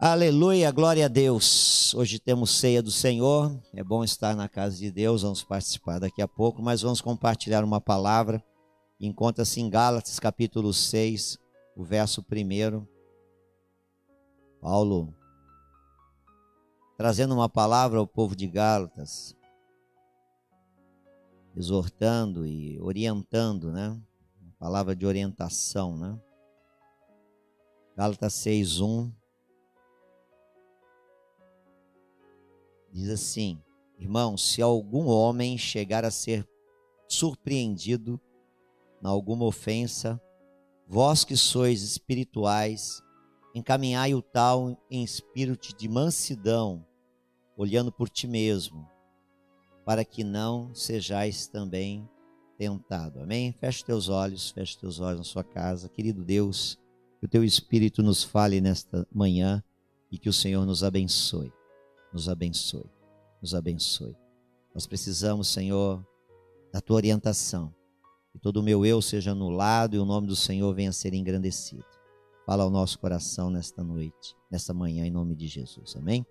Aleluia, glória a Deus. Hoje temos ceia do Senhor. É bom estar na casa de Deus. Vamos participar daqui a pouco, mas vamos compartilhar uma palavra. Encontra-se em Gálatas, capítulo 6, o verso 1. Paulo trazendo uma palavra ao povo de Gálatas, exortando e orientando, né? Uma palavra de orientação, né? Gálatas 6:1 Diz assim: Irmãos, se algum homem chegar a ser surpreendido em alguma ofensa, vós que sois espirituais, encaminhai o tal em espírito de mansidão, olhando por ti mesmo, para que não sejais também tentado. Amém? Feche teus olhos, feche teus olhos na sua casa. Querido Deus, que o teu espírito nos fale nesta manhã e que o Senhor nos abençoe nos abençoe, nos abençoe. Nós precisamos, Senhor, da tua orientação. Que todo o meu eu seja anulado e o nome do Senhor venha a ser engrandecido. Fala ao nosso coração nesta noite, nesta manhã, em nome de Jesus. Amém?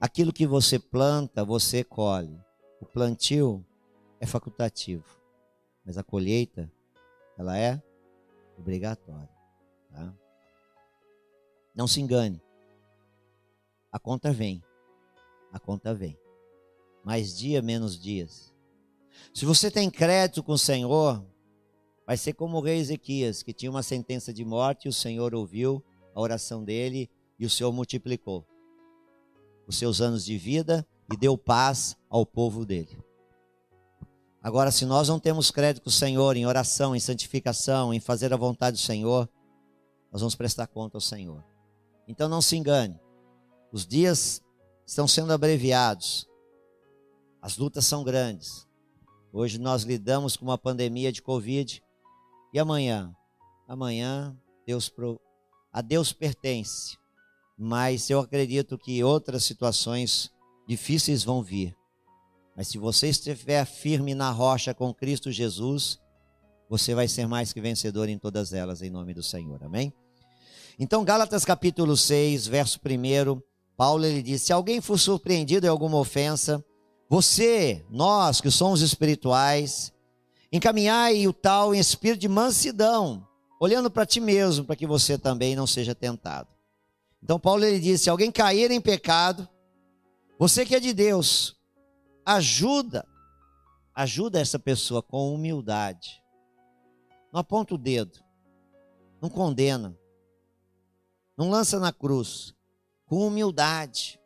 Aquilo que você planta, você colhe. O plantio é facultativo, mas a colheita, ela é obrigatória. Tá? Não se engane a conta vem. A conta vem. Mais dia, menos dias. Se você tem crédito com o Senhor, vai ser como o rei Ezequias, que tinha uma sentença de morte, e o Senhor ouviu a oração dele e o Senhor multiplicou os seus anos de vida e deu paz ao povo dele. Agora, se nós não temos crédito com o Senhor em oração, em santificação, em fazer a vontade do Senhor, nós vamos prestar conta ao Senhor. Então não se engane. Os dias estão sendo abreviados. As lutas são grandes. Hoje nós lidamos com uma pandemia de Covid. E amanhã? Amanhã Deus a Deus pertence. Mas eu acredito que outras situações difíceis vão vir. Mas se você estiver firme na rocha com Cristo Jesus, você vai ser mais que vencedor em todas elas, em nome do Senhor. Amém? Então, Gálatas capítulo 6, verso 1 Paulo ele diz: se alguém for surpreendido em alguma ofensa, você, nós que somos espirituais, encaminhai o tal em espírito de mansidão, olhando para ti mesmo, para que você também não seja tentado. Então Paulo ele diz: se alguém cair em pecado, você que é de Deus, ajuda, ajuda essa pessoa com humildade. Não aponta o dedo, não condena, não lança na cruz, com humildade,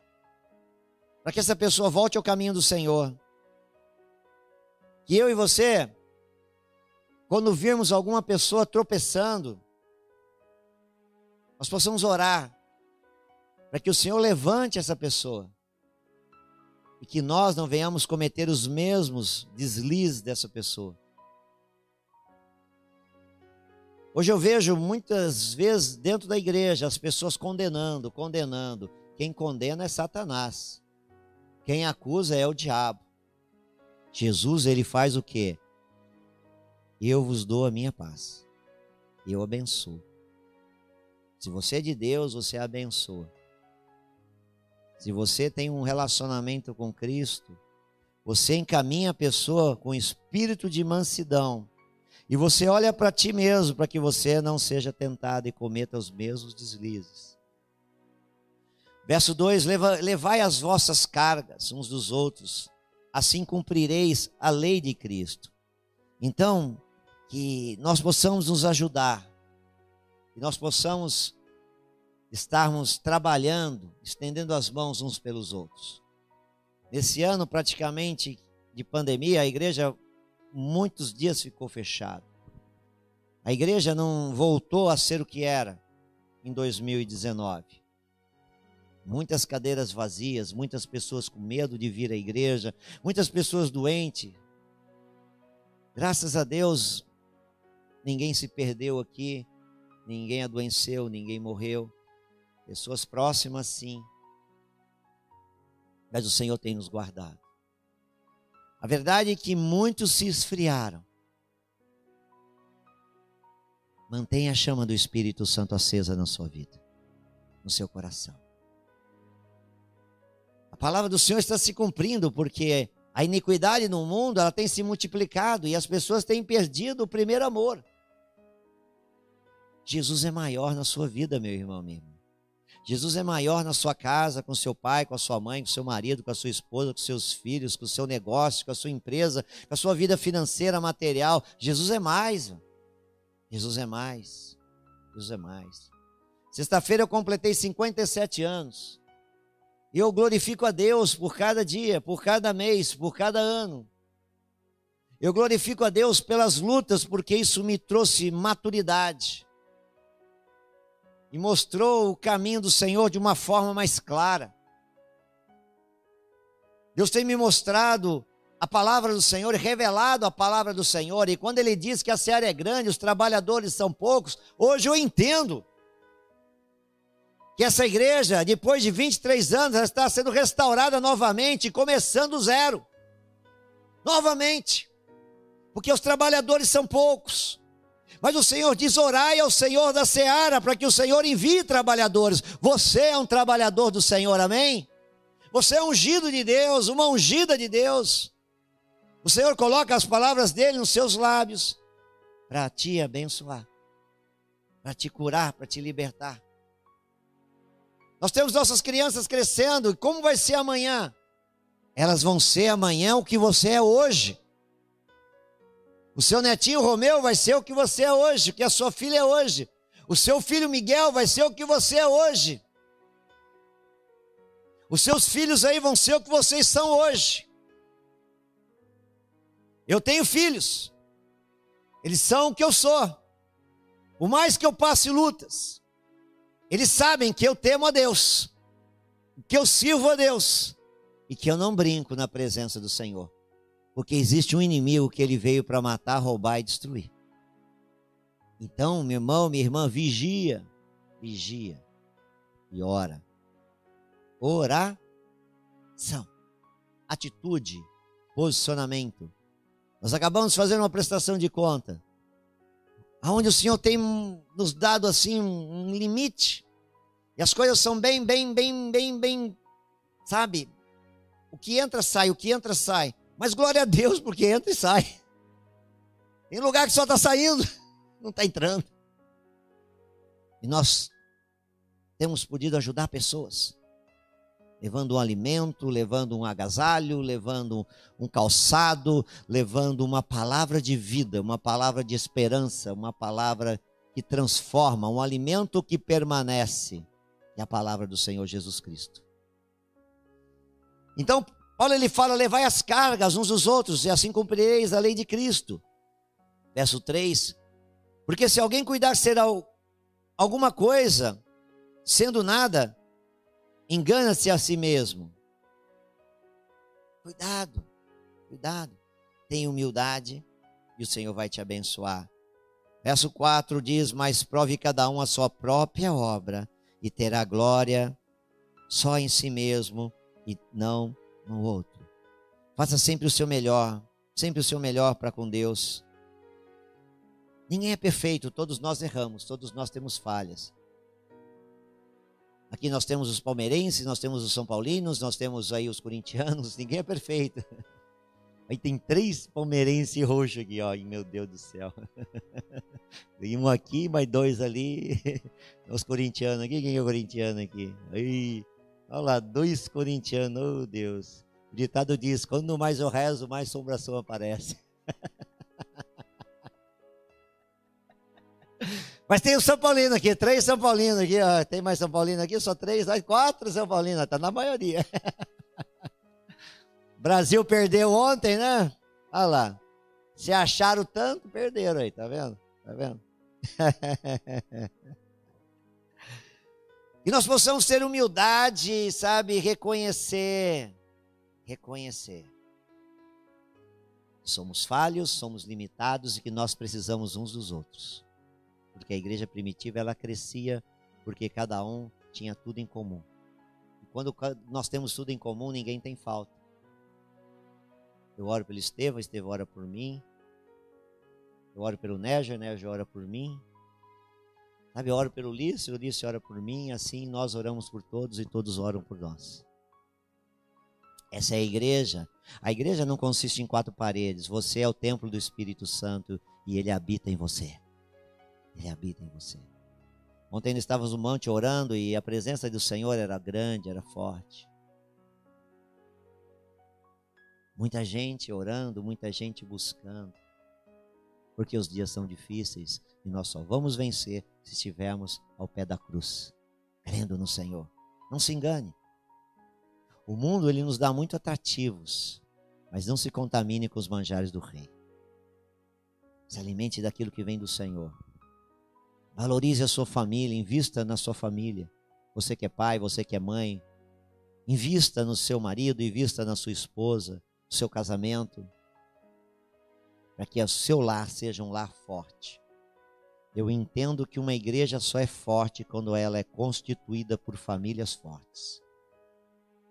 para que essa pessoa volte ao caminho do Senhor. Que eu e você, quando virmos alguma pessoa tropeçando, nós possamos orar para que o Senhor levante essa pessoa e que nós não venhamos cometer os mesmos deslizes dessa pessoa. Hoje eu vejo muitas vezes dentro da igreja as pessoas condenando, condenando. Quem condena é Satanás. Quem acusa é o diabo. Jesus, ele faz o quê? Eu vos dou a minha paz. Eu abençoo. Se você é de Deus, você abençoa. Se você tem um relacionamento com Cristo, você encaminha a pessoa com espírito de mansidão e você olha para ti mesmo para que você não seja tentado e cometa os mesmos deslizes. Verso 2: Levai as vossas cargas uns dos outros, assim cumprireis a lei de Cristo. Então, que nós possamos nos ajudar, que nós possamos estarmos trabalhando, estendendo as mãos uns pelos outros. Nesse ano, praticamente, de pandemia, a igreja muitos dias ficou fechado. A igreja não voltou a ser o que era em 2019. Muitas cadeiras vazias, muitas pessoas com medo de vir à igreja, muitas pessoas doentes. Graças a Deus, ninguém se perdeu aqui, ninguém adoeceu, ninguém morreu. Pessoas próximas, sim. Mas o Senhor tem nos guardado. A verdade é que muitos se esfriaram. Mantenha a chama do Espírito Santo acesa na sua vida. no seu coração. A palavra do Senhor está se cumprindo porque a iniquidade no mundo ela tem se multiplicado e as pessoas têm perdido o primeiro amor. Jesus é maior na sua vida, meu irmão, minha irmã. Jesus é maior na sua casa, com seu pai, com a sua mãe, com seu marido, com a sua esposa, com seus filhos, com o seu negócio, com a sua empresa, com a sua vida financeira, material. Jesus é mais. Jesus é mais. Jesus é mais. Sexta-feira eu completei 57 anos. E eu glorifico a Deus por cada dia, por cada mês, por cada ano. Eu glorifico a Deus pelas lutas, porque isso me trouxe maturidade e mostrou o caminho do Senhor de uma forma mais clara. Deus tem me mostrado a palavra do Senhor, revelado a palavra do Senhor, e quando Ele diz que a seara é grande, os trabalhadores são poucos, hoje eu entendo que essa igreja, depois de 23 anos, está sendo restaurada novamente, começando zero. Novamente. Porque os trabalhadores são poucos. Mas o Senhor diz: orai ao Senhor da seara, para que o Senhor envie trabalhadores. Você é um trabalhador do Senhor, amém? Você é ungido de Deus, uma ungida de Deus. O Senhor coloca as palavras dele nos seus lábios para te abençoar, para te curar, para te libertar. Nós temos nossas crianças crescendo, e como vai ser amanhã? Elas vão ser amanhã o que você é hoje. O seu netinho Romeu vai ser o que você é hoje, o que a sua filha é hoje. O seu filho Miguel vai ser o que você é hoje. Os seus filhos aí vão ser o que vocês são hoje. Eu tenho filhos. Eles são o que eu sou. Por mais que eu passe lutas, eles sabem que eu temo a Deus, que eu sirvo a Deus e que eu não brinco na presença do Senhor. Porque existe um inimigo que ele veio para matar, roubar e destruir. Então, meu irmão, minha irmã, vigia, vigia e ora. Oração, atitude, posicionamento. Nós acabamos de fazer uma prestação de conta, aonde o Senhor tem nos dado assim um limite, e as coisas são bem, bem, bem, bem, bem, sabe? O que entra sai, o que entra sai. Mas glória a Deus, porque entra e sai. Tem lugar que só está saindo, não está entrando. E nós temos podido ajudar pessoas, levando um alimento, levando um agasalho, levando um calçado, levando uma palavra de vida, uma palavra de esperança, uma palavra que transforma, um alimento que permanece, é a palavra do Senhor Jesus Cristo. Então, Paulo ele fala: levai as cargas uns dos outros, e assim cumprireis a lei de Cristo. Verso 3. Porque se alguém cuidar ser alguma coisa, sendo nada, engana-se a si mesmo. Cuidado, cuidado. Tenha humildade e o Senhor vai te abençoar. Verso 4 diz: Mas prove cada um a sua própria obra, e terá glória só em si mesmo e não no outro. Faça sempre o seu melhor, sempre o seu melhor para com Deus. Ninguém é perfeito, todos nós erramos, todos nós temos falhas. Aqui nós temos os palmeirenses, nós temos os são paulinos, nós temos aí os corintianos, ninguém é perfeito. Aí tem três palmeirenses roxos aqui, ó, meu Deus do céu. Tem um aqui, mais dois ali. Os corintianos aqui, quem é o corintiano aqui? Aí, Olha lá, dois corintianos, oh Deus. O ditado diz: quando mais eu rezo, mais assombração aparece. Mas tem o São Paulino aqui, três São Paulinos aqui, ó. Tem mais São Paulino aqui, só três, quatro São Paulinos, tá na maioria. Brasil perdeu ontem, né? Olha lá. Se acharam tanto, perderam aí, tá vendo? Tá vendo? E nós possamos ter humildade, sabe, reconhecer, reconhecer. Somos falhos, somos limitados e que nós precisamos uns dos outros. Porque a igreja primitiva ela crescia porque cada um tinha tudo em comum. E quando nós temos tudo em comum, ninguém tem falta. Eu oro pelo Estevão, Estevão ora por mim. Eu oro pelo Néger, Néger ora por mim. Sabe, eu oro pelo Ulisses, o Ulisses ora por mim, assim nós oramos por todos e todos oram por nós. Essa é a igreja. A igreja não consiste em quatro paredes. Você é o templo do Espírito Santo e ele habita em você. Ele habita em você. Ontem nós estávamos no monte orando e a presença do Senhor era grande, era forte. Muita gente orando, muita gente buscando. Porque os dias são difíceis e nós só vamos vencer se estivermos ao pé da cruz, crendo no Senhor. Não se engane. O mundo ele nos dá muito atrativos, mas não se contamine com os manjares do rei. Se alimente daquilo que vem do Senhor. Valorize a sua família, invista na sua família. Você que é pai, você que é mãe, invista no seu marido, invista na sua esposa, no seu casamento, para que o seu lar seja um lar forte. Eu entendo que uma igreja só é forte quando ela é constituída por famílias fortes.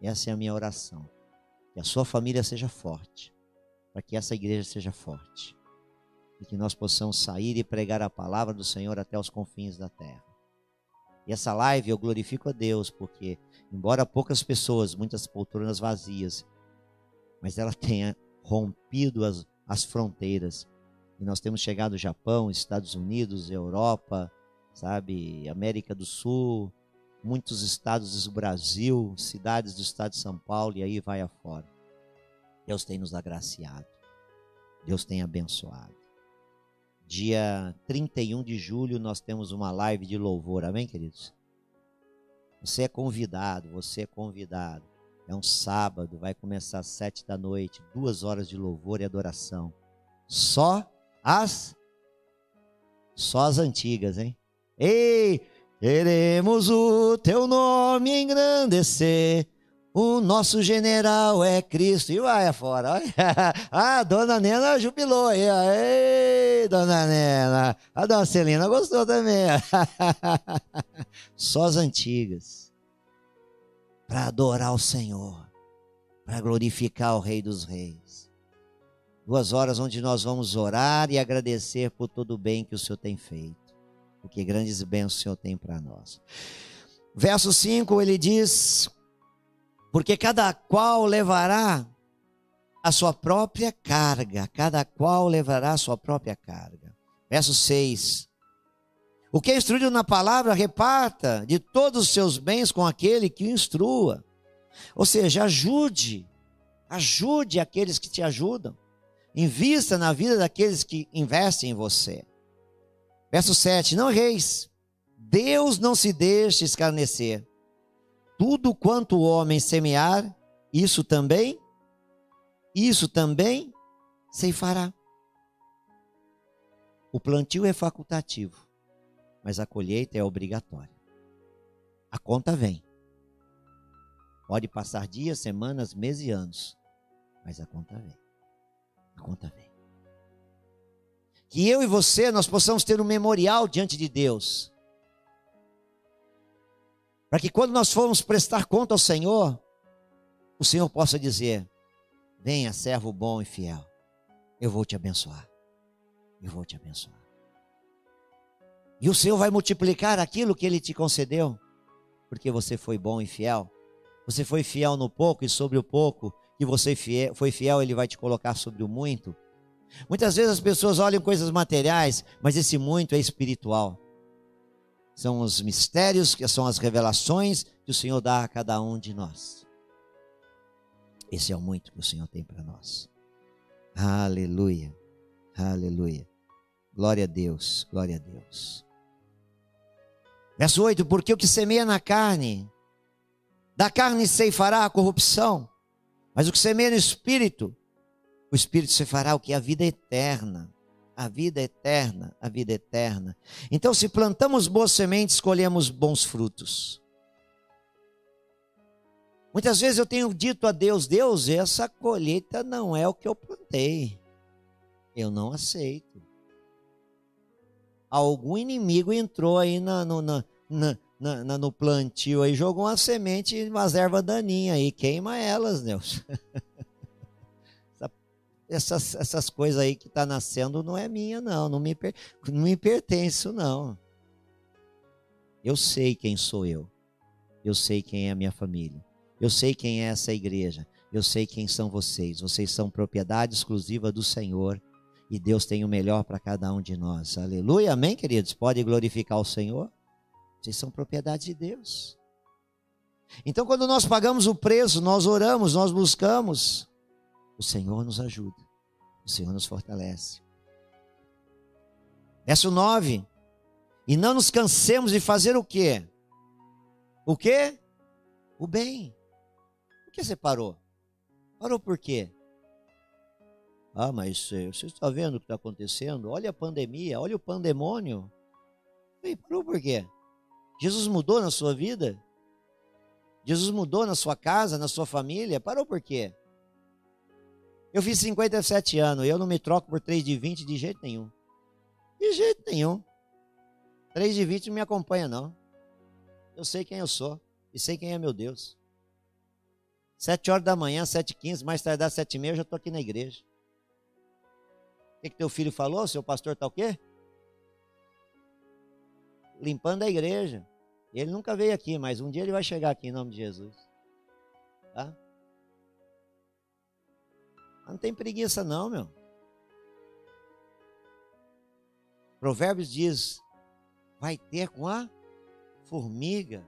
Essa é a minha oração. Que a sua família seja forte, para que essa igreja seja forte e que nós possamos sair e pregar a palavra do Senhor até os confins da terra. E essa live eu glorifico a Deus, porque, embora poucas pessoas, muitas poltronas vazias, mas ela tenha rompido as, as fronteiras. E nós temos chegado ao Japão, Estados Unidos, Europa, sabe, América do Sul, muitos estados do Brasil, cidades do estado de São Paulo, e aí vai afora. Deus tem nos agraciado. Deus tem abençoado. Dia 31 de julho nós temos uma live de louvor, amém, queridos? Você é convidado, você é convidado. É um sábado, vai começar às sete da noite, duas horas de louvor e adoração. Só as, só as antigas, hein? Ei, queremos o teu nome engrandecer o nosso general é Cristo. E vai afora. Ah, dona Nena jubilou aí. Ei, dona Nena. A dona Celina gostou também. Só as antigas. Para adorar o Senhor. Para glorificar o Rei dos Reis. Duas horas onde nós vamos orar e agradecer por todo o bem que o Senhor tem feito. Porque grandes bênçãos o Senhor tem para nós. Verso 5 ele diz: porque cada qual levará a sua própria carga, cada qual levará a sua própria carga. Verso 6. O que é instruído na palavra, reparta de todos os seus bens com aquele que o instrua. Ou seja, ajude, ajude aqueles que te ajudam. Invista na vida daqueles que investem em você. Verso 7: Não reis, Deus não se deixe escarnecer tudo quanto o homem semear, isso também, isso também ceifará. O plantio é facultativo, mas a colheita é obrigatória. A conta vem. Pode passar dias, semanas, meses e anos, mas a conta vem. A conta vem. Que eu e você nós possamos ter um memorial diante de Deus para que quando nós formos prestar conta ao Senhor, o Senhor possa dizer: Venha, servo bom e fiel, eu vou te abençoar. Eu vou te abençoar. E o Senhor vai multiplicar aquilo que Ele te concedeu, porque você foi bom e fiel. Você foi fiel no pouco e sobre o pouco que você foi fiel, Ele vai te colocar sobre o muito. Muitas vezes as pessoas olham coisas materiais, mas esse muito é espiritual. São os mistérios, que são as revelações que o Senhor dá a cada um de nós. Esse é o muito que o Senhor tem para nós. Aleluia. Aleluia. Glória a Deus. Glória a Deus. Verso 8: Porque o que semeia na carne, da carne ceifará a corrupção, mas o que semeia no espírito, o espírito ceifará o que a vida eterna a vida eterna, a vida eterna. Então, se plantamos boas sementes, colhemos bons frutos. Muitas vezes eu tenho dito a Deus: Deus, essa colheita não é o que eu plantei. Eu não aceito. Algum inimigo entrou aí na, no, na, na, na, no plantio aí, jogou uma semente, umas ervas daninhas aí, queima elas, Deus. essas, essas coisas aí que está nascendo não é minha, não. Não me, não me pertence, não. Eu sei quem sou eu. Eu sei quem é a minha família. Eu sei quem é essa igreja. Eu sei quem são vocês. Vocês são propriedade exclusiva do Senhor. E Deus tem o melhor para cada um de nós. Aleluia, amém, queridos? Pode glorificar o Senhor? Vocês são propriedade de Deus. Então, quando nós pagamos o preço, nós oramos, nós buscamos, o Senhor nos ajuda, o Senhor nos fortalece. Verso 9. E não nos cansemos de fazer o quê? O quê? O bem. Por que você parou? Parou por quê? Ah, mas você está vendo o que está acontecendo? Olha a pandemia, olha o pandemônio. E parou por quê? Jesus mudou na sua vida? Jesus mudou na sua casa, na sua família? Parou por quê? Eu fiz 57 anos eu não me troco por 3 de 20 de jeito nenhum. De jeito nenhum. 3 de 20 não me acompanha, não. Eu sei quem eu sou e sei quem é meu Deus. Sete horas da manhã, sete e quinze, mais e meia, eu já estou aqui na igreja. O que, que teu filho falou? Seu pastor está o quê? Limpando a igreja. Ele nunca veio aqui, mas um dia ele vai chegar aqui em nome de Jesus. Tá? Não tem preguiça não, meu. Provérbios diz: vai ter com a formiga.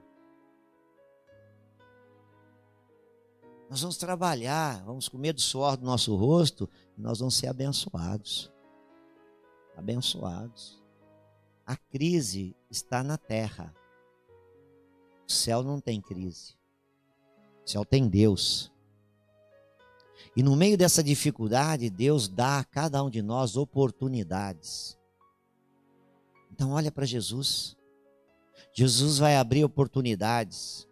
Nós vamos trabalhar, vamos comer do suor do nosso rosto e nós vamos ser abençoados. Abençoados. A crise está na terra. O céu não tem crise. O céu tem Deus. E no meio dessa dificuldade, Deus dá a cada um de nós oportunidades. Então olha para Jesus. Jesus vai abrir oportunidades.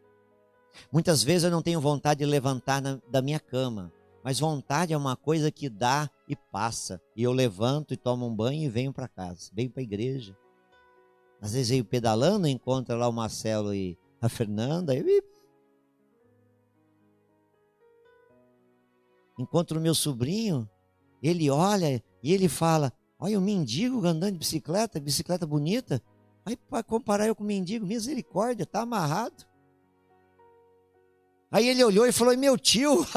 Muitas vezes eu não tenho vontade de levantar na, da minha cama, mas vontade é uma coisa que dá e passa. E eu levanto e tomo um banho e venho para casa, venho para a igreja. Às vezes eu pedalando, encontro lá o Marcelo e a Fernanda, e encontro o meu sobrinho, ele olha e ele fala: Olha o mendigo andando de bicicleta, bicicleta bonita. Aí para comparar eu com o mendigo, misericórdia, tá amarrado. Aí ele olhou e falou: Meu tio,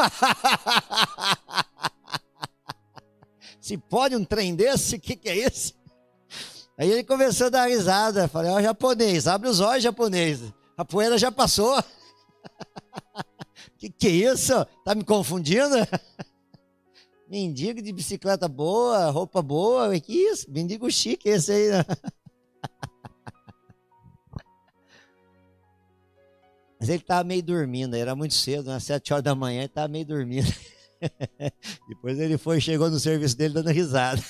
se pode um trem desse, o que, que é isso? Aí ele começou a dar risada. Falei: Ó, oh, japonês, abre os olhos, japonês. A poeira já passou. que que é isso? Tá me confundindo? Mendigo de bicicleta boa, roupa boa, que isso? Mendigo chique esse aí. Né? Mas ele estava meio dormindo, era muito cedo, às sete horas da manhã, ele estava meio dormindo. Depois ele foi, chegou no serviço dele dando risada.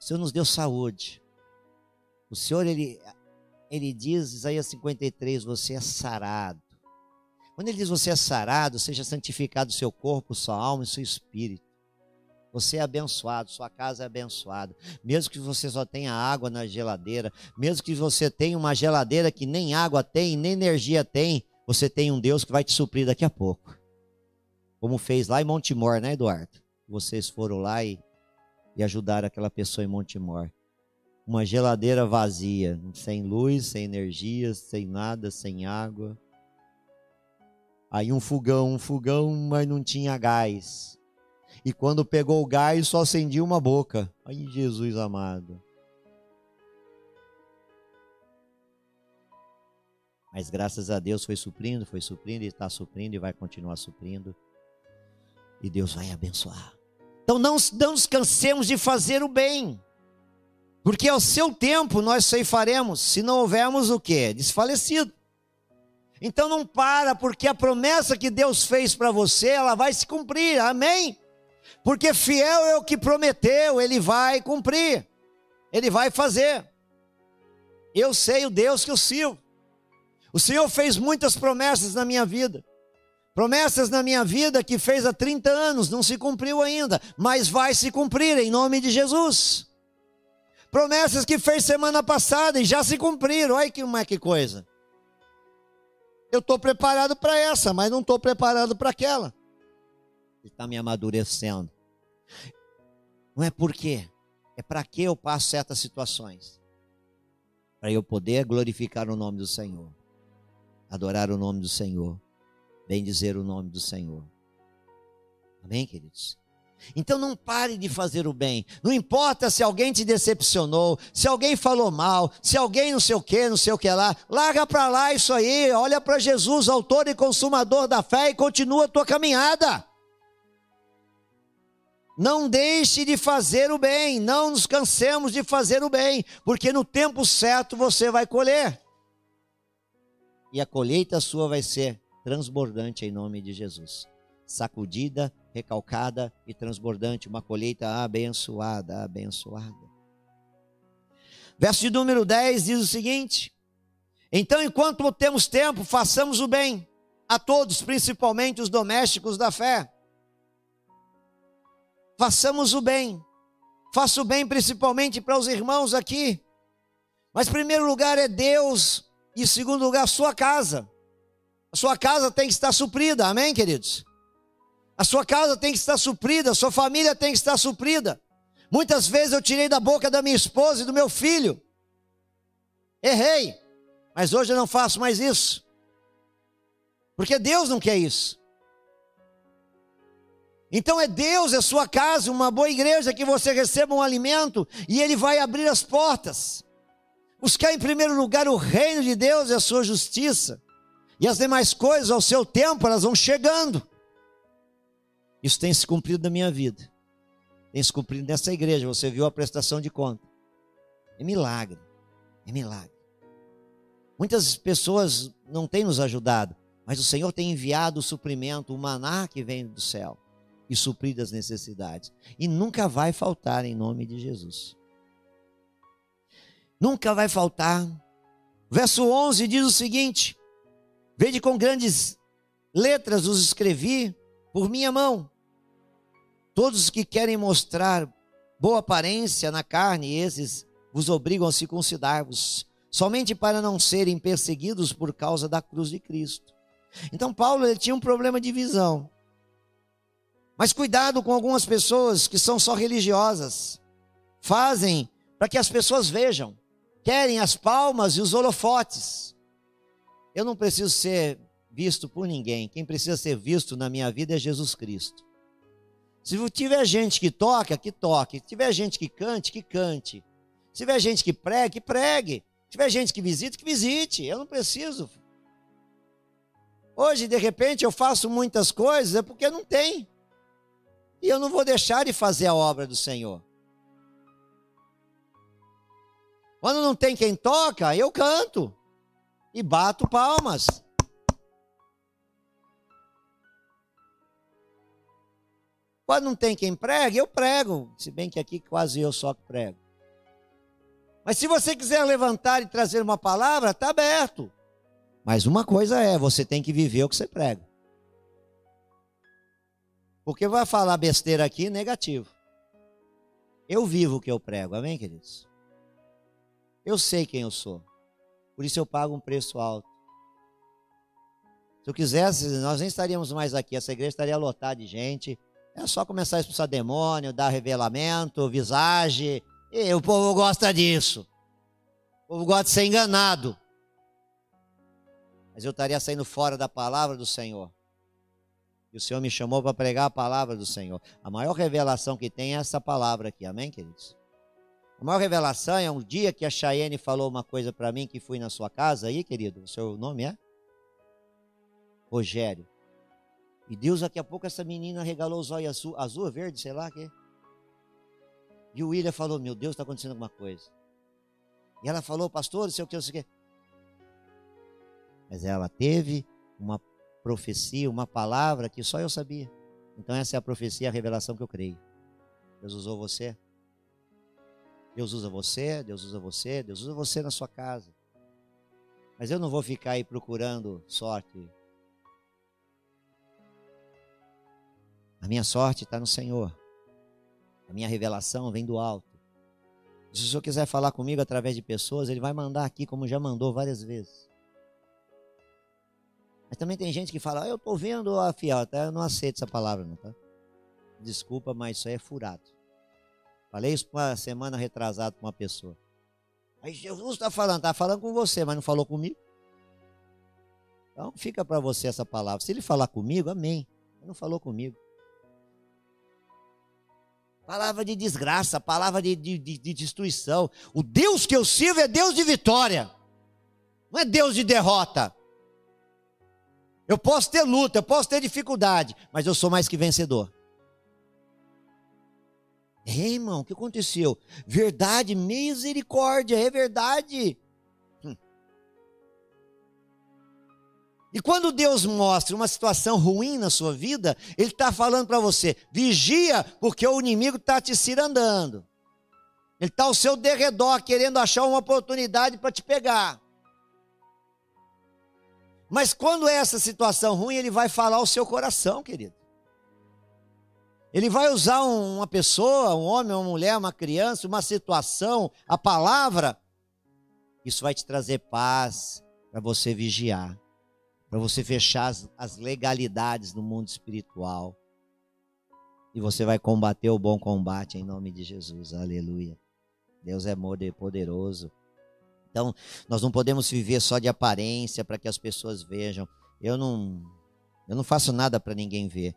O Senhor nos deu saúde. O Senhor, ele, ele diz, Isaías 53, você é sarado. Quando ele diz você é sarado, seja santificado o seu corpo, sua alma e seu espírito. Você é abençoado, sua casa é abençoada. Mesmo que você só tenha água na geladeira, mesmo que você tenha uma geladeira que nem água tem, nem energia tem, você tem um Deus que vai te suprir daqui a pouco. Como fez lá em Montemor, né, Eduardo? Vocês foram lá e, e ajudaram aquela pessoa em Montemor uma geladeira vazia, sem luz, sem energia, sem nada, sem água. Aí um fogão, um fogão, mas não tinha gás. E quando pegou o gás, só acendia uma boca. Ai, Jesus amado. Mas graças a Deus foi suprindo, foi suprindo e está suprindo e vai continuar suprindo. E Deus vai abençoar. Então não, não nos cansemos de fazer o bem. Porque ao seu tempo nós ceifaremos, se não houvermos o que? Desfalecido. Então não para, porque a promessa que Deus fez para você, ela vai se cumprir, amém? Porque fiel é o que prometeu, ele vai cumprir, ele vai fazer. Eu sei o Deus que eu sirvo. O Senhor fez muitas promessas na minha vida. Promessas na minha vida que fez há 30 anos, não se cumpriu ainda, mas vai se cumprir em nome de Jesus. Promessas que fez semana passada e já se cumpriram. Olha que, uma, que coisa. Eu estou preparado para essa, mas não estou preparado para aquela. Está me amadurecendo. Não é por quê? é para que eu passo certas situações? Para eu poder glorificar o nome do Senhor, adorar o nome do Senhor, bem dizer o nome do Senhor. Amém, queridos? Então não pare de fazer o bem. Não importa se alguém te decepcionou, se alguém falou mal, se alguém não sei o que, não sei o que lá. Larga para lá isso aí. Olha para Jesus, autor e consumador da fé, e continua a tua caminhada. Não deixe de fazer o bem, não nos cansemos de fazer o bem, porque no tempo certo você vai colher. E a colheita sua vai ser transbordante em nome de Jesus. Sacudida, recalcada e transbordante, uma colheita abençoada, abençoada. Verso de número 10 diz o seguinte: Então, enquanto temos tempo, façamos o bem a todos, principalmente os domésticos da fé façamos o bem. Faça o bem principalmente para os irmãos aqui. Mas, primeiro lugar, é Deus. E, segundo lugar, sua casa. Sua casa tem que estar suprida. Amém, queridos? A sua casa tem que estar suprida. A sua família tem que estar suprida. Muitas vezes eu tirei da boca da minha esposa e do meu filho. Errei. Mas hoje eu não faço mais isso. Porque Deus não quer isso. Então é Deus, é sua casa, uma boa igreja que você receba um alimento e Ele vai abrir as portas. Buscar em primeiro lugar o reino de Deus e a sua justiça. E as demais coisas, ao seu tempo, elas vão chegando. Isso tem se cumprido na minha vida. Tem se cumprido nessa igreja. Você viu a prestação de conta. É milagre. É milagre. Muitas pessoas não têm nos ajudado, mas o Senhor tem enviado o suprimento, o maná que vem do céu e suprir as necessidades. E nunca vai faltar em nome de Jesus. Nunca vai faltar. Verso 11 diz o seguinte: Vede com grandes letras os escrevi por minha mão. Todos os que querem mostrar boa aparência na carne, esses vos obrigam a circuncidar-vos, somente para não serem perseguidos por causa da cruz de Cristo. Então Paulo ele tinha um problema de visão. Mas cuidado com algumas pessoas que são só religiosas. Fazem para que as pessoas vejam. Querem as palmas e os holofotes. Eu não preciso ser visto por ninguém. Quem precisa ser visto na minha vida é Jesus Cristo. Se tiver gente que toca, que toque. Se tiver gente que cante, que cante. Se tiver gente que pregue, que pregue. Se tiver gente que visite, que visite. Eu não preciso. Hoje, de repente, eu faço muitas coisas é porque não tem. E eu não vou deixar de fazer a obra do Senhor. Quando não tem quem toca, eu canto e bato palmas. Quando não tem quem prega, eu prego. Se bem que aqui quase eu só prego. Mas se você quiser levantar e trazer uma palavra, está aberto. Mas uma coisa é, você tem que viver o que você prega. Porque vai falar besteira aqui negativo. Eu vivo o que eu prego, amém, queridos? Eu sei quem eu sou. Por isso eu pago um preço alto. Se eu quisesse, nós nem estaríamos mais aqui. Essa igreja estaria lotada de gente. É só começar a expulsar demônio, dar revelamento, visagem. E o povo gosta disso. O povo gosta de ser enganado. Mas eu estaria saindo fora da palavra do Senhor. E o Senhor me chamou para pregar a palavra do Senhor. A maior revelação que tem é essa palavra aqui, amém, queridos? A maior revelação é um dia que a Chayenne falou uma coisa para mim que fui na sua casa aí, querido. O seu nome é? Rogério. E Deus, daqui a pouco, essa menina regalou os olhos azul, azul verde, sei lá o quê. E o William falou: Meu Deus, está acontecendo alguma coisa. E ela falou, pastor, sei o que, sei o que. Mas ela teve uma profecia, uma palavra que só eu sabia. Então essa é a profecia, a revelação que eu creio. Deus usou você. Deus usa você, Deus usa você, Deus usa você na sua casa. Mas eu não vou ficar aí procurando sorte. A minha sorte está no Senhor. A minha revelação vem do alto. Se o Senhor quiser falar comigo através de pessoas, Ele vai mandar aqui, como já mandou várias vezes. Mas também tem gente que fala, ah, eu estou vendo a fiel, tá? eu não aceito essa palavra, não, tá? Desculpa, mas isso aí é furado. Falei isso uma semana retrasada com uma pessoa. Aí Jesus está falando, está falando com você, mas não falou comigo. Então fica para você essa palavra. Se ele falar comigo, amém. Ele não falou comigo. Palavra de desgraça, palavra de, de, de destruição. O Deus que eu sirvo é Deus de vitória. Não é Deus de derrota. Eu posso ter luta, eu posso ter dificuldade, mas eu sou mais que vencedor. Ei, irmão, o que aconteceu? Verdade, misericórdia, é verdade. E quando Deus mostra uma situação ruim na sua vida, Ele está falando para você: vigia, porque o inimigo está te cirandando. Ele está ao seu derredor, querendo achar uma oportunidade para te pegar. Mas quando é essa situação ruim, ele vai falar ao seu coração, querido. Ele vai usar uma pessoa, um homem, uma mulher, uma criança, uma situação, a palavra. Isso vai te trazer paz para você vigiar para você fechar as, as legalidades no mundo espiritual. E você vai combater o bom combate em nome de Jesus. Aleluia. Deus é poderoso. Então, nós não podemos viver só de aparência para que as pessoas vejam. Eu não, eu não faço nada para ninguém ver.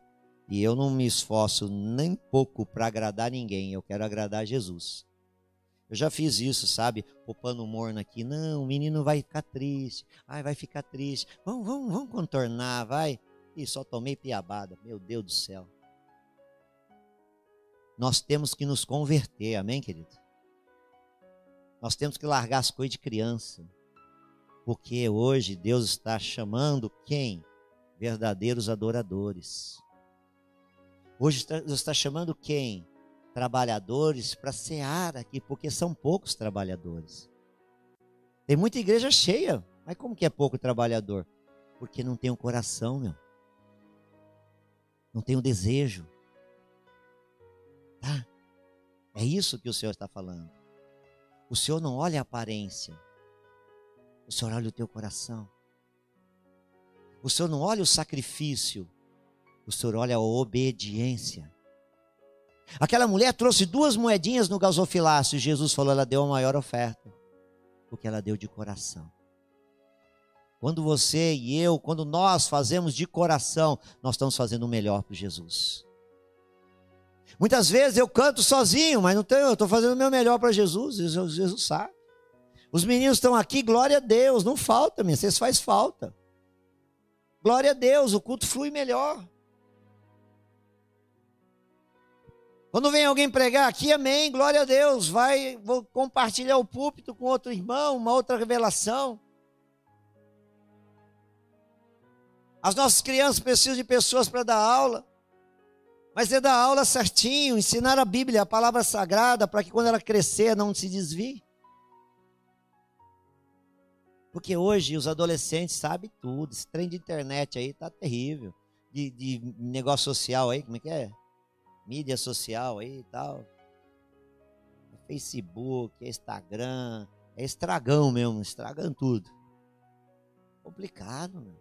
E eu não me esforço nem pouco para agradar ninguém. Eu quero agradar Jesus. Eu já fiz isso, sabe? Poupando morno aqui. Não, o menino vai ficar triste. Ai, vai ficar triste. Vamos, vamos, vamos contornar, vai. E só tomei piabada. Meu Deus do céu. Nós temos que nos converter, amém, querido? Nós temos que largar as coisas de criança. Porque hoje Deus está chamando quem? Verdadeiros adoradores. Hoje Deus está chamando quem? trabalhadores para cear aqui, porque são poucos trabalhadores. Tem muita igreja cheia, mas como que é pouco trabalhador? Porque não tem o um coração, meu. Não tem o um desejo. Tá? É isso que o Senhor está falando. O Senhor não olha a aparência. O Senhor olha o teu coração. O Senhor não olha o sacrifício. O Senhor olha a obediência. Aquela mulher trouxe duas moedinhas no gasofilácio e Jesus falou: ela deu a maior oferta, porque ela deu de coração. Quando você e eu, quando nós fazemos de coração, nós estamos fazendo o melhor para Jesus. Muitas vezes eu canto sozinho, mas não tenho, eu estou fazendo o meu melhor para Jesus, Jesus, sabe. Os meninos estão aqui, glória a Deus, não falta, vocês faz falta. Glória a Deus, o culto flui melhor. Quando vem alguém pregar aqui, amém, glória a Deus, vai, vou compartilhar o púlpito com outro irmão, uma outra revelação. As nossas crianças precisam de pessoas para dar aula, mas é dar aula certinho, ensinar a Bíblia, a palavra sagrada, para que quando ela crescer não se desvie. Porque hoje os adolescentes sabem tudo, esse trem de internet aí tá terrível, de, de negócio social aí, como é que é? Mídia social aí e tal. É Facebook, é Instagram, é estragão mesmo, estragando tudo. Complicado, meu.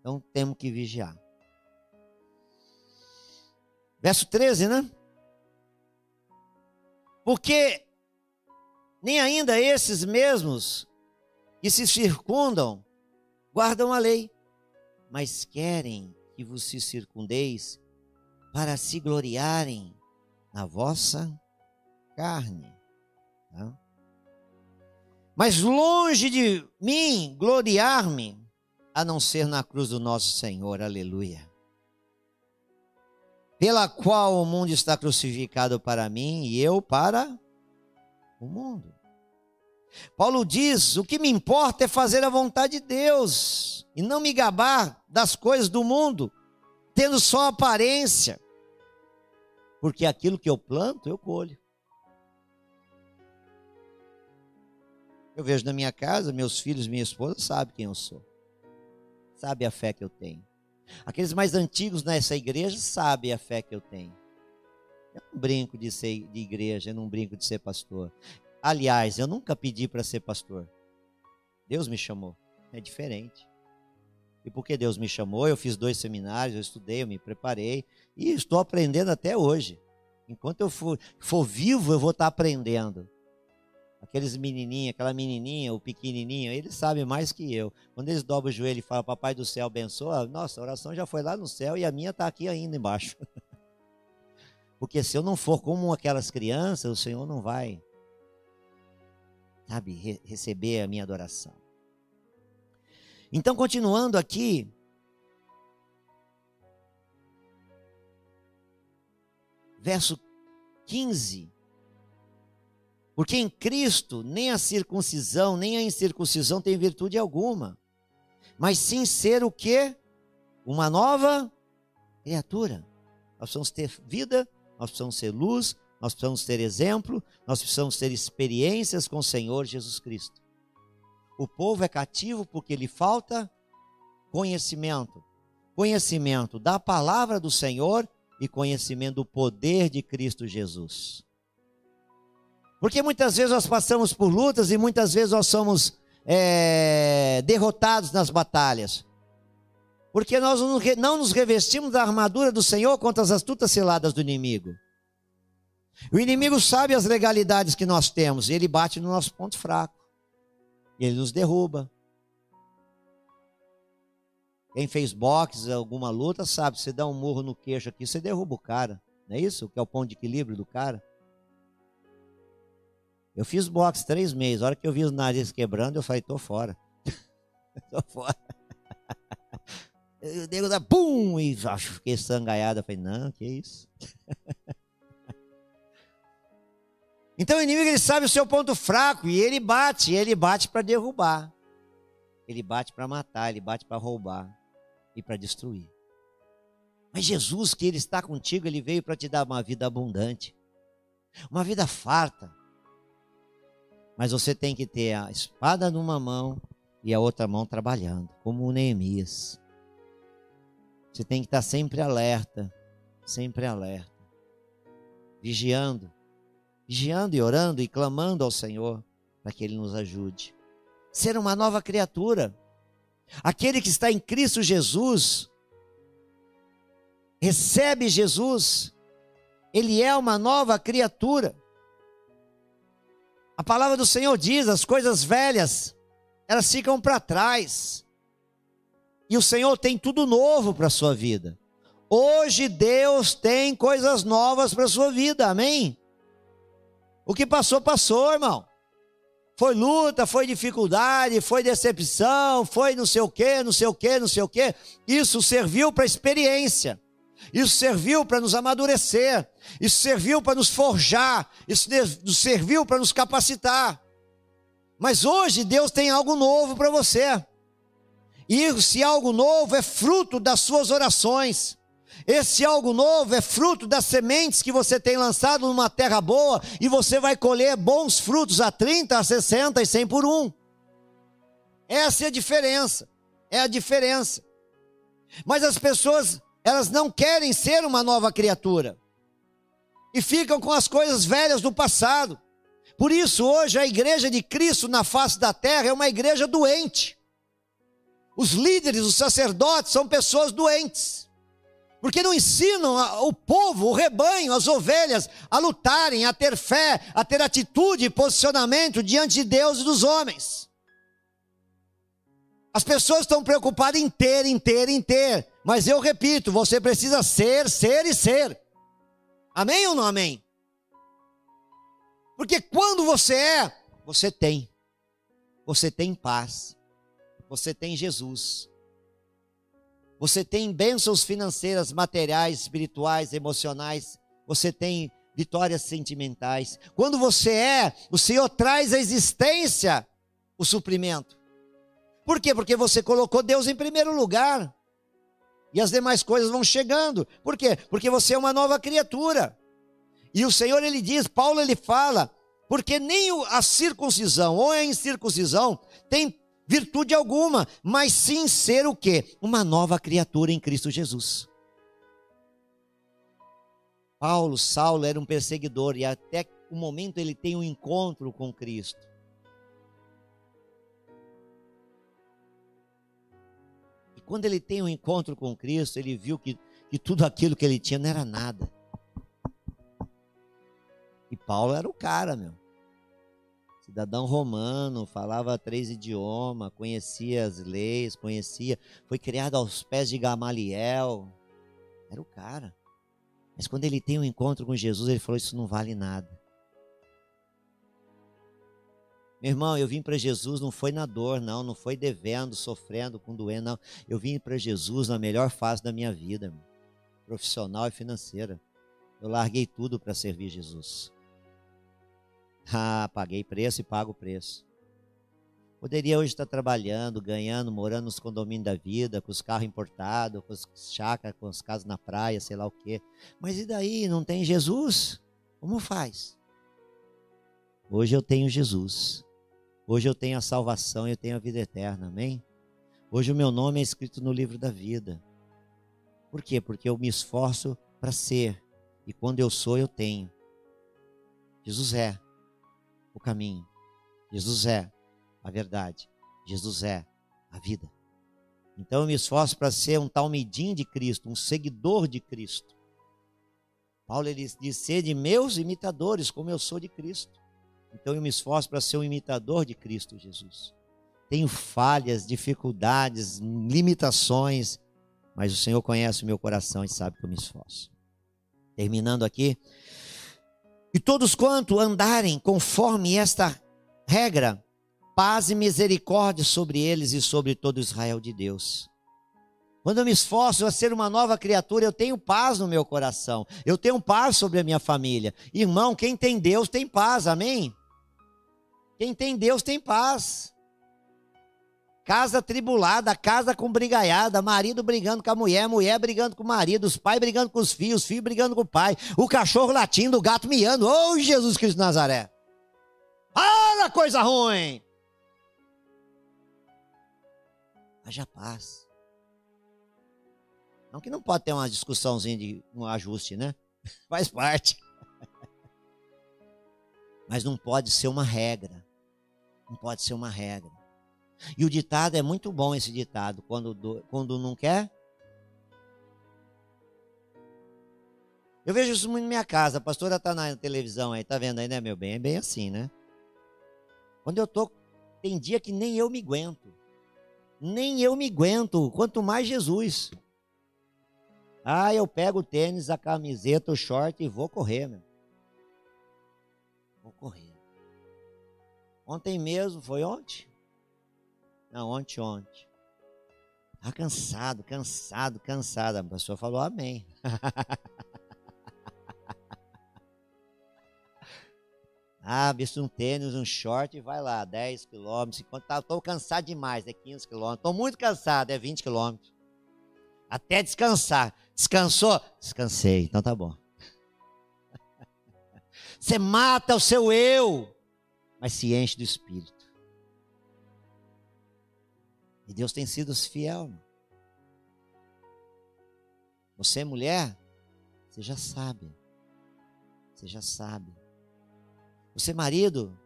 Então temos que vigiar. Verso 13, né? Porque nem ainda esses mesmos que se circundam guardam a lei, mas querem que vos circundeis, para se gloriarem na vossa carne. Tá? Mas longe de mim gloriar-me, a não ser na cruz do nosso Senhor, aleluia. Pela qual o mundo está crucificado para mim e eu para o mundo. Paulo diz: o que me importa é fazer a vontade de Deus e não me gabar das coisas do mundo, tendo só aparência, porque aquilo que eu planto, eu colho. Eu vejo na minha casa, meus filhos, minha esposa sabem quem eu sou, sabe a fé que eu tenho. Aqueles mais antigos nessa igreja sabem a fé que eu tenho. Eu não brinco de ser de igreja, eu não brinco de ser pastor. Aliás, eu nunca pedi para ser pastor. Deus me chamou. É diferente. E porque Deus me chamou, eu fiz dois seminários, eu estudei, eu me preparei e estou aprendendo até hoje. Enquanto eu for, for vivo, eu vou estar aprendendo. Aqueles menininhos, aquela menininha, o pequenininho, eles sabem mais que eu. Quando eles dobram o joelho e falam, papai do céu abençoa, nossa, a oração já foi lá no céu e a minha está aqui ainda embaixo. Porque se eu não for como aquelas crianças, o Senhor não vai, sabe, re receber a minha adoração. Então, continuando aqui, verso 15. Porque em Cristo nem a circuncisão, nem a incircuncisão tem virtude alguma, mas sim ser o que? Uma nova criatura. Nós precisamos ter vida, nós precisamos ser luz, nós precisamos ter exemplo, nós precisamos ter experiências com o Senhor Jesus Cristo. O povo é cativo porque lhe falta conhecimento. Conhecimento da palavra do Senhor e conhecimento do poder de Cristo Jesus. Porque muitas vezes nós passamos por lutas e muitas vezes nós somos é, derrotados nas batalhas. Porque nós não nos revestimos da armadura do Senhor contra as astutas ciladas do inimigo. O inimigo sabe as legalidades que nós temos ele bate no nosso ponto fraco. Ele nos derruba. Quem fez boxe, alguma luta, sabe, você dá um murro no queixo aqui, você derruba o cara. Não é isso? Que é o ponto de equilíbrio do cara. Eu fiz boxe três meses. A hora que eu vi os nariz quebrando, eu falei, tô fora. tô fora. O nego dá pum! E fiquei sangaiado. Eu falei, não, que isso? então o inimigo ele sabe o seu ponto fraco e ele bate, ele bate para derrubar. Ele bate para matar, ele bate para roubar e para destruir. Mas Jesus, que Ele está contigo, Ele veio para te dar uma vida abundante, uma vida farta. Mas você tem que ter a espada numa mão e a outra mão trabalhando, como o Neemias. Você tem que estar sempre alerta, sempre alerta, vigiando, vigiando e orando e clamando ao Senhor para que Ele nos ajude. Ser uma nova criatura. Aquele que está em Cristo Jesus, recebe Jesus, ele é uma nova criatura. A palavra do Senhor diz: as coisas velhas, elas ficam para trás. E o Senhor tem tudo novo para a sua vida. Hoje Deus tem coisas novas para a sua vida, amém? O que passou, passou, irmão. Foi luta, foi dificuldade, foi decepção, foi não sei o que, não sei o que, não sei o que. Isso serviu para experiência. Isso serviu para nos amadurecer. Isso serviu para nos forjar. Isso serviu para nos capacitar. Mas hoje Deus tem algo novo para você. E se algo novo é fruto das suas orações. Esse algo novo é fruto das sementes que você tem lançado numa terra boa e você vai colher bons frutos a 30, a 60 e 100 por um. Essa é a diferença. É a diferença. Mas as pessoas, elas não querem ser uma nova criatura. E ficam com as coisas velhas do passado. Por isso, hoje, a igreja de Cristo na face da terra é uma igreja doente. Os líderes, os sacerdotes são pessoas doentes porque não ensinam o povo, o rebanho, as ovelhas a lutarem, a ter fé, a ter atitude e posicionamento diante de Deus e dos homens. As pessoas estão preocupadas em ter, em ter, em ter. Mas eu repito, você precisa ser, ser e ser. Amém ou não amém? Porque quando você é, você tem. Você tem paz. Você tem Jesus. Você tem bênçãos financeiras, materiais, espirituais, emocionais. Você tem vitórias sentimentais. Quando você é, o Senhor traz à existência o suprimento. Por quê? Porque você colocou Deus em primeiro lugar. E as demais coisas vão chegando. Por quê? Porque você é uma nova criatura. E o Senhor ele diz, Paulo ele fala, porque nem a circuncisão ou a incircuncisão tem virtude alguma, mas sim ser o quê? Uma nova criatura em Cristo Jesus. Paulo, Saulo era um perseguidor e até o momento ele tem um encontro com Cristo. E quando ele tem um encontro com Cristo, ele viu que, que tudo aquilo que ele tinha não era nada. E Paulo era o cara, meu. Cidadão romano, falava três idiomas, conhecia as leis, conhecia, foi criado aos pés de Gamaliel. Era o cara. Mas quando ele tem um encontro com Jesus, ele falou: Isso não vale nada. Meu irmão, eu vim para Jesus não foi na dor, não, não foi devendo, sofrendo, com doendo, não. Eu vim para Jesus na melhor fase da minha vida, profissional e financeira. Eu larguei tudo para servir Jesus. Ah, paguei preço e pago preço. Poderia hoje estar trabalhando, ganhando, morando nos condomínios da vida, com os carros importados, com as chácaras, com as casas na praia, sei lá o quê. Mas e daí? Não tem Jesus? Como faz? Hoje eu tenho Jesus. Hoje eu tenho a salvação eu tenho a vida eterna, amém? Hoje o meu nome é escrito no livro da vida. Por quê? Porque eu me esforço para ser. E quando eu sou, eu tenho. Jesus é o caminho. Jesus é a verdade. Jesus é a vida. Então eu me esforço para ser um talmidim de Cristo, um seguidor de Cristo. Paulo ele diz: de meus imitadores, como eu sou de Cristo. Então eu me esforço para ser um imitador de Cristo Jesus. Tenho falhas, dificuldades, limitações, mas o Senhor conhece o meu coração e sabe que eu me esforço. Terminando aqui. E todos quanto andarem conforme esta regra, paz e misericórdia sobre eles e sobre todo Israel de Deus. Quando eu me esforço a ser uma nova criatura, eu tenho paz no meu coração. Eu tenho paz sobre a minha família. Irmão, quem tem Deus tem paz, amém? Quem tem Deus tem paz. Casa tribulada, casa com brigaiada, marido brigando com a mulher, mulher brigando com o marido, os pais brigando com os filhos, filho brigando com o pai, o cachorro latindo, o gato miando. Ô oh, Jesus Cristo de Nazaré! Olha coisa ruim! Haja paz. Não que não pode ter uma discussãozinha de um ajuste, né? Faz parte. Mas não pode ser uma regra. Não pode ser uma regra. E o ditado é muito bom esse ditado. Quando, quando não quer. Eu vejo isso muito na minha casa. A pastora está na televisão aí, tá vendo aí, né, meu bem? É bem assim, né? Quando eu tô. Tem dia que nem eu me aguento. Nem eu me aguento. Quanto mais Jesus. Ah, eu pego o tênis, a camiseta, o short e vou correr, meu. Vou correr. Ontem mesmo, foi ontem? Não, ontem, ontem. Tá cansado, cansado, cansado. A pessoa falou amém. ah, visto um tênis, um short e vai lá, 10 quilômetros. Enquanto tá, tô cansado demais, é 15 quilômetros. Tô muito cansado, é 20 quilômetros. Até descansar. Descansou? Descansei, então tá bom. Você mata o seu eu, mas se enche do espírito. E Deus tem sido fiel. Você, mulher, você já sabe. Você já sabe. Você, marido,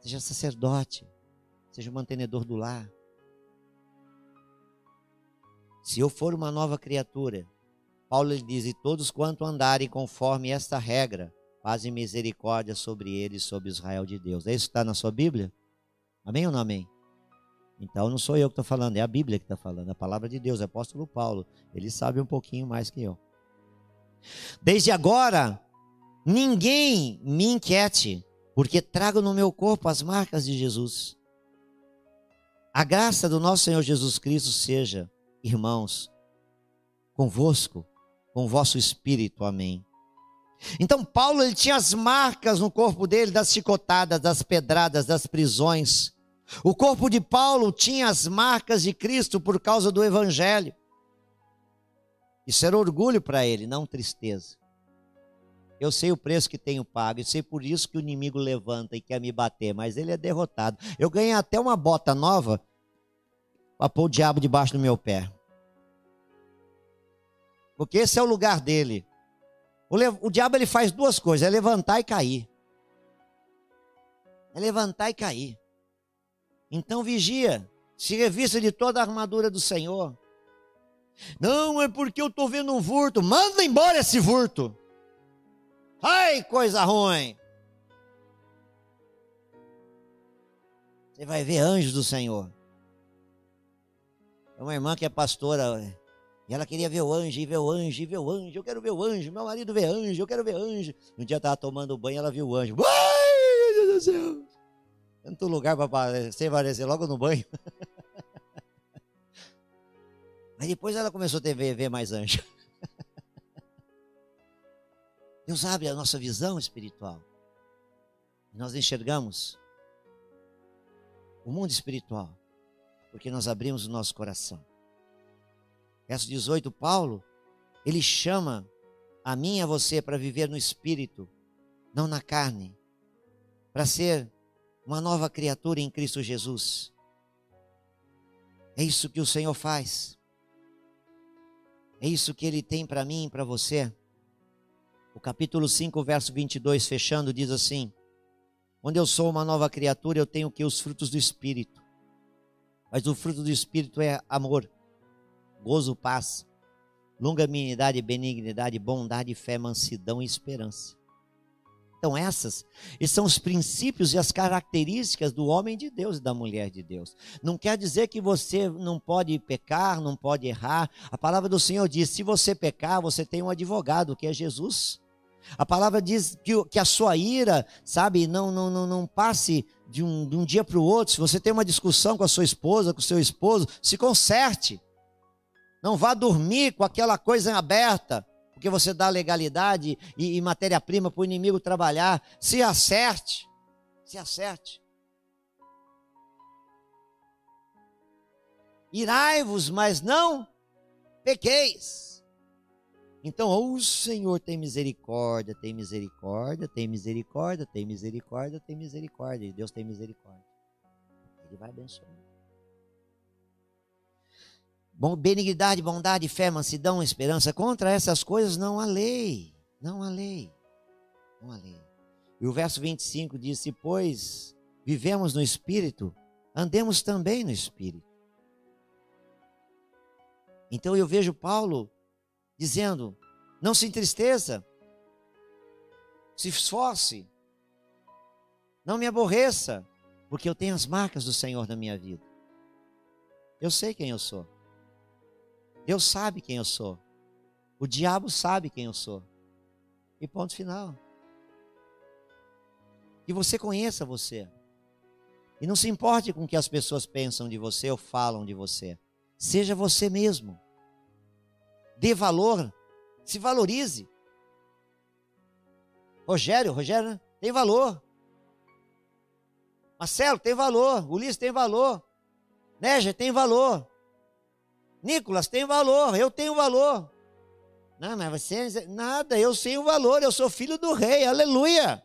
seja sacerdote, seja o mantenedor do lar. Se eu for uma nova criatura, Paulo lhe diz: E todos quanto andarem conforme esta regra, fazem misericórdia sobre eles, sobre Israel de Deus. É isso que está na sua Bíblia? Amém ou não amém? Então não sou eu que estou falando, é a Bíblia que está falando, a palavra de Deus, é o apóstolo Paulo. Ele sabe um pouquinho mais que eu. Desde agora, ninguém me inquiete, porque trago no meu corpo as marcas de Jesus. A graça do nosso Senhor Jesus Cristo seja irmãos, convosco, com vosso espírito. Amém. Então Paulo ele tinha as marcas no corpo dele das chicotadas, das pedradas, das prisões. O corpo de Paulo tinha as marcas de Cristo por causa do evangelho. Isso era orgulho para ele, não tristeza. Eu sei o preço que tenho pago, e sei por isso que o inimigo levanta e quer me bater, mas ele é derrotado. Eu ganhei até uma bota nova para pôr o diabo debaixo do meu pé. Porque esse é o lugar dele. O, o diabo ele faz duas coisas: é levantar e cair. É levantar e cair. Então vigia, se revista de toda a armadura do Senhor. Não é porque eu estou vendo um furto. Manda embora esse furto. Ai, coisa ruim! Você vai ver anjos do Senhor. É uma irmã que é pastora, e ela queria ver o anjo, e ver o anjo, e ver o anjo. Eu quero ver o anjo, meu marido vê anjo, eu quero ver anjo. Um dia estava tomando banho, ela viu o anjo. Ai, meu Deus do céu! Tanto lugar para aparecer, aparecer logo no banho. Aí depois ela começou a ter, ver, ver mais anjo. Deus abre a nossa visão espiritual. Nós enxergamos o mundo espiritual, porque nós abrimos o nosso coração. Verso 18, Paulo, ele chama a mim e a você para viver no espírito, não na carne, para ser uma nova criatura em Cristo Jesus. É isso que o Senhor faz. É isso que ele tem para mim e para você. O capítulo 5, verso 22, fechando, diz assim: Onde eu sou uma nova criatura, eu tenho que os frutos do Espírito. Mas o fruto do Espírito é amor, gozo, paz, longanimidade, benignidade, bondade, fé, mansidão e esperança. Então, essas são os princípios e as características do homem de Deus e da mulher de Deus. Não quer dizer que você não pode pecar, não pode errar. A palavra do Senhor diz: se você pecar, você tem um advogado, que é Jesus. A palavra diz que, que a sua ira, sabe, não, não, não, não passe de um, de um dia para o outro. Se você tem uma discussão com a sua esposa, com o seu esposo, se conserte. Não vá dormir com aquela coisa aberta, porque você dá legalidade e, e matéria-prima para o inimigo trabalhar. Se acerte. Se acerte. Irai-vos, mas não pequeis. Então, o Senhor tem misericórdia, tem misericórdia, tem misericórdia, tem misericórdia, tem misericórdia. E Deus tem misericórdia. Ele vai abençoar. Bom, benignidade, bondade, fé, mansidão, esperança. Contra essas coisas não há lei. Não há lei. Não há lei. E o verso 25 diz: Se, pois, vivemos no Espírito, andemos também no Espírito. Então eu vejo Paulo dizendo: não se entristeça, se esforce, não me aborreça, porque eu tenho as marcas do Senhor na minha vida. Eu sei quem eu sou. Deus sabe quem eu sou. O diabo sabe quem eu sou. E ponto final. Que você conheça você. E não se importe com o que as pessoas pensam de você ou falam de você. Seja você mesmo dê valor, se valorize. Rogério, Rogério né? tem valor. Marcelo tem valor, Ulisses tem valor, Négia tem valor, Nicolas tem valor, eu tenho valor. Não, mas você, nada, eu sei o valor, eu sou filho do rei, aleluia.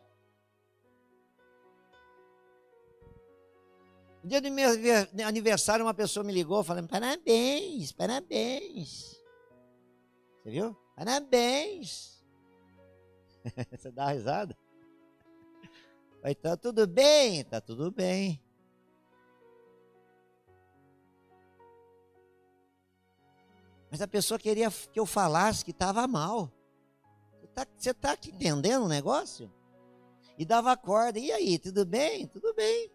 No dia do meu aniversário, uma pessoa me ligou falando: parabéns, parabéns. Você viu? Parabéns! Você dá uma risada? Tá tudo bem? Tá tudo bem. Mas a pessoa queria que eu falasse que estava mal. Você está tá entendendo o negócio? E dava corda. E aí, tudo bem? Tudo bem.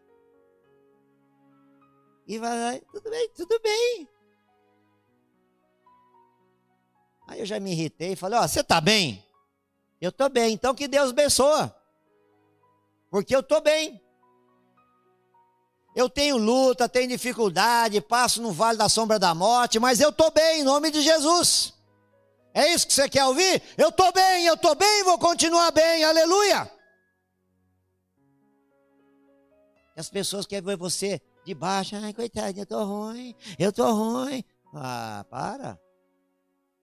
E vai, tudo bem, tudo bem. Aí eu já me irritei e falei: Ó, oh, você está bem? Eu estou bem, então que Deus abençoa. Porque eu estou bem. Eu tenho luta, tenho dificuldade, passo no vale da sombra da morte, mas eu estou bem, em nome de Jesus. É isso que você quer ouvir? Eu estou bem, eu estou bem, vou continuar bem, aleluia. As pessoas querem ver você de baixo, ai, coitadinho, eu estou ruim, eu estou ruim. Ah, para.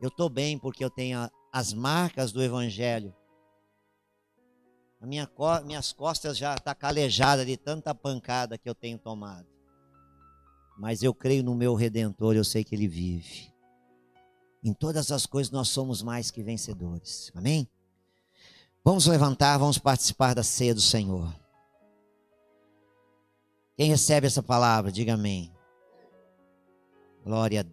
Eu estou bem porque eu tenho as marcas do Evangelho. Minha, minhas costas já estão tá calejadas de tanta pancada que eu tenho tomado. Mas eu creio no meu Redentor, eu sei que Ele vive. Em todas as coisas nós somos mais que vencedores. Amém? Vamos levantar, vamos participar da ceia do Senhor. Quem recebe essa palavra, diga amém. Glória a Deus.